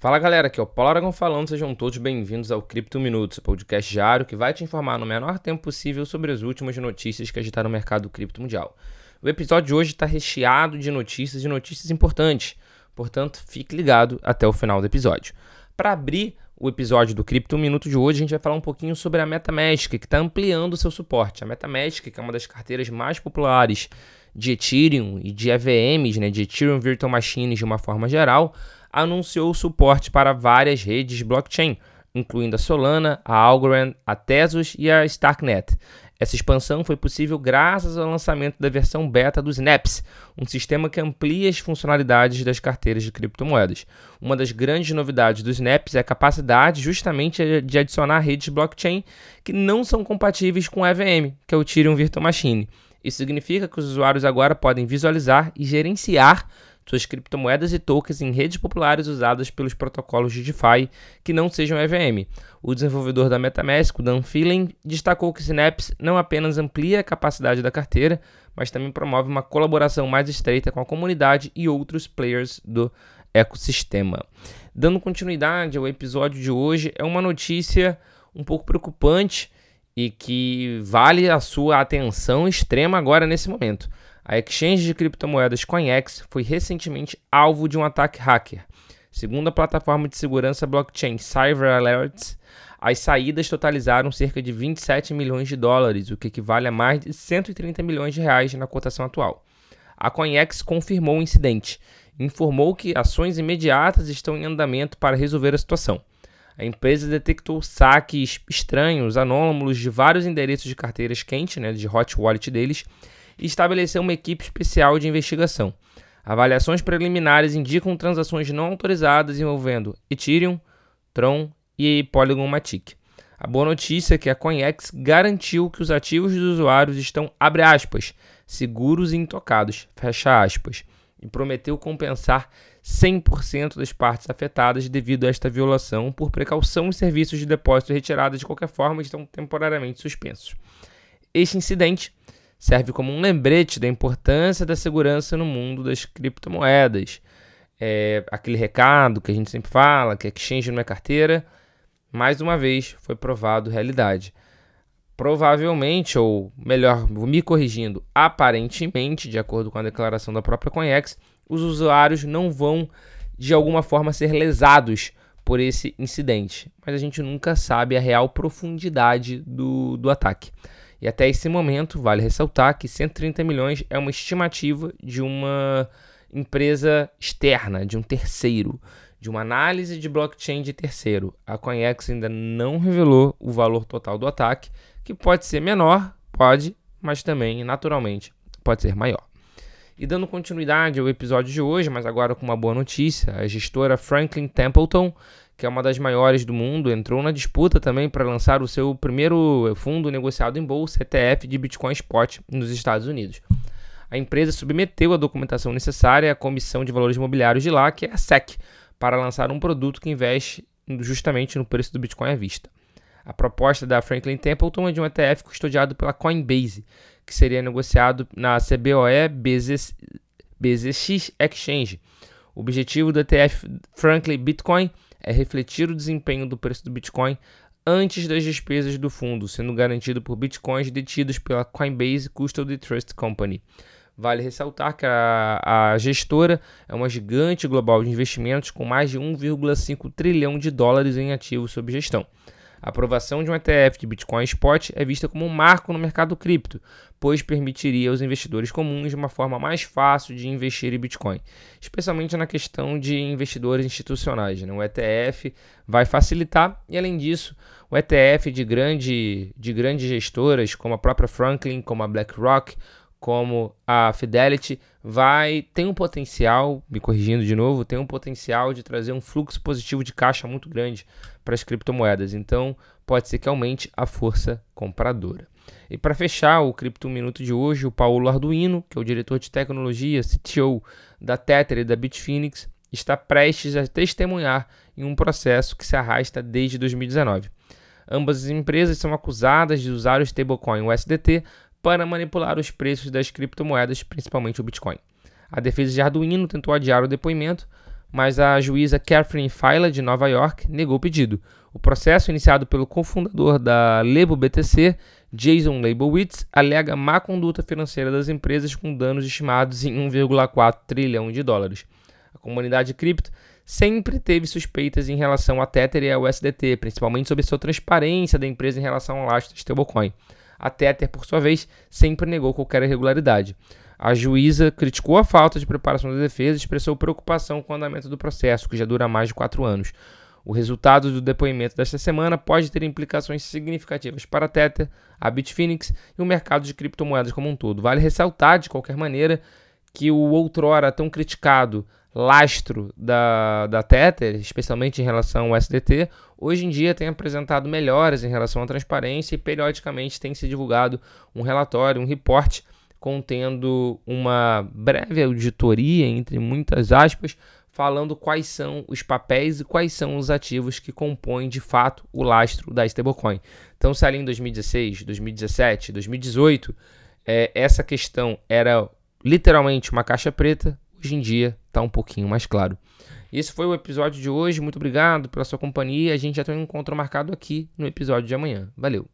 Fala galera, aqui é o Paulo Aragão falando, sejam todos bem-vindos ao Cripto Minutos, podcast diário que vai te informar no menor tempo possível sobre as últimas notícias que agitaram o mercado cripto mundial. O episódio de hoje está recheado de notícias e notícias importantes, portanto fique ligado até o final do episódio. Para abrir o episódio do Cripto Minuto de hoje, a gente vai falar um pouquinho sobre a MetaMask, que está ampliando o seu suporte. A MetaMask, que é uma das carteiras mais populares de Ethereum e de EVMs, né, de Ethereum Virtual Machines de uma forma geral, anunciou suporte para várias redes blockchain, incluindo a Solana, a Algorand, a Tezos e a Starknet. Essa expansão foi possível graças ao lançamento da versão beta do Snaps, um sistema que amplia as funcionalidades das carteiras de criptomoedas. Uma das grandes novidades do Snaps é a capacidade justamente de adicionar redes blockchain que não são compatíveis com EVM, que é o Ethereum Virtual Machine. Isso significa que os usuários agora podem visualizar e gerenciar suas criptomoedas e tokens em redes populares usadas pelos protocolos de DeFi que não sejam EVM. O desenvolvedor da MetaMask, Dan Phelan, destacou que Synapse não apenas amplia a capacidade da carteira, mas também promove uma colaboração mais estreita com a comunidade e outros players do ecossistema. Dando continuidade ao episódio de hoje, é uma notícia um pouco preocupante e que vale a sua atenção extrema agora nesse momento. A exchange de criptomoedas CoinEx foi recentemente alvo de um ataque hacker. Segundo a plataforma de segurança blockchain Cyber Alerts, as saídas totalizaram cerca de 27 milhões de dólares, o que equivale a mais de 130 milhões de reais na cotação atual. A CoinEx confirmou o incidente informou que ações imediatas estão em andamento para resolver a situação. A empresa detectou saques estranhos, anômalos de vários endereços de carteiras quentes, né, de hot wallet deles, e estabeleceu uma equipe especial de investigação. Avaliações preliminares indicam transações não autorizadas envolvendo Ethereum, Tron e Polygon Matic. A boa notícia é que a CoinEx garantiu que os ativos dos usuários estão, abre aspas, seguros e intocados, fecha aspas, e prometeu compensar 100% das partes afetadas devido a esta violação. Por precaução, os serviços de depósito e retirada de qualquer forma estão temporariamente suspensos. Este incidente serve como um lembrete da importância da segurança no mundo das criptomoedas. É, aquele recado que a gente sempre fala, que exchange não é carteira, mais uma vez foi provado realidade. Provavelmente, ou melhor, me corrigindo, aparentemente, de acordo com a declaração da própria Coinex, os usuários não vão de alguma forma ser lesados por esse incidente, mas a gente nunca sabe a real profundidade do, do ataque. E até esse momento, vale ressaltar que 130 milhões é uma estimativa de uma empresa externa, de um terceiro, de uma análise de blockchain de terceiro. A CoinEx ainda não revelou o valor total do ataque, que pode ser menor, pode, mas também, naturalmente, pode ser maior. E dando continuidade ao episódio de hoje, mas agora com uma boa notícia, a gestora Franklin Templeton que é uma das maiores do mundo, entrou na disputa também para lançar o seu primeiro fundo negociado em bolsa ETF de Bitcoin Spot nos Estados Unidos. A empresa submeteu a documentação necessária à Comissão de Valores Imobiliários de lá, que é a SEC, para lançar um produto que investe justamente no preço do Bitcoin à vista. A proposta da Franklin Templeton é de um ETF custodiado pela Coinbase, que seria negociado na CBOE BZX Exchange. O objetivo do ETF Franklin Bitcoin é refletir o desempenho do preço do Bitcoin antes das despesas do fundo, sendo garantido por bitcoins detidos pela Coinbase Custody Trust Company. Vale ressaltar que a, a, gestora é uma gigante global de investimentos com mais de 1,5 trilhão de dólares em ativos sob gestão. A aprovação de um ETF de Bitcoin Spot é vista como um marco no mercado cripto, pois permitiria aos investidores comuns uma forma mais fácil de investir em Bitcoin, especialmente na questão de investidores institucionais. Né? O ETF vai facilitar e, além disso, o ETF de, grande, de grandes gestoras, como a própria Franklin, como a BlackRock, como a Fidelity vai tem um potencial, me corrigindo de novo, tem um potencial de trazer um fluxo positivo de caixa muito grande para as criptomoedas. Então, pode ser que aumente a força compradora. E para fechar o Cripto Minuto de hoje, o Paulo Arduino, que é o diretor de tecnologia, CTO da Tether e da Bitfinex, está prestes a testemunhar em um processo que se arrasta desde 2019. Ambas as empresas são acusadas de usar o stablecoin USDT para manipular os preços das criptomoedas, principalmente o Bitcoin. A defesa de Arduino tentou adiar o depoimento, mas a juíza Catherine Feiler, de Nova York, negou o pedido. O processo, iniciado pelo cofundador da Lebo BTC, Jason Leibowitz, alega má conduta financeira das empresas com danos estimados em 1,4 trilhão de dólares. A comunidade cripto sempre teve suspeitas em relação à Tether e ao USDT, principalmente sobre sua transparência da empresa em relação ao lastro stablecoin. A Tether, por sua vez, sempre negou qualquer irregularidade. A juíza criticou a falta de preparação da defesa e expressou preocupação com o andamento do processo, que já dura mais de quatro anos. O resultado do depoimento desta semana pode ter implicações significativas para a Tether, a Bitfinex e o mercado de criptomoedas como um todo. Vale ressaltar, de qualquer maneira, que o outrora tão criticado lastro da, da Tether, especialmente em relação ao SDT, hoje em dia tem apresentado melhoras em relação à transparência e periodicamente tem se divulgado um relatório, um reporte contendo uma breve auditoria, entre muitas aspas, falando quais são os papéis e quais são os ativos que compõem de fato o lastro da stablecoin. Então, se ali em 2016, 2017, 2018, é, essa questão era literalmente uma caixa preta, hoje em dia está um pouquinho mais claro. Esse foi o episódio de hoje. Muito obrigado pela sua companhia. A gente já tem um encontro marcado aqui no episódio de amanhã. Valeu!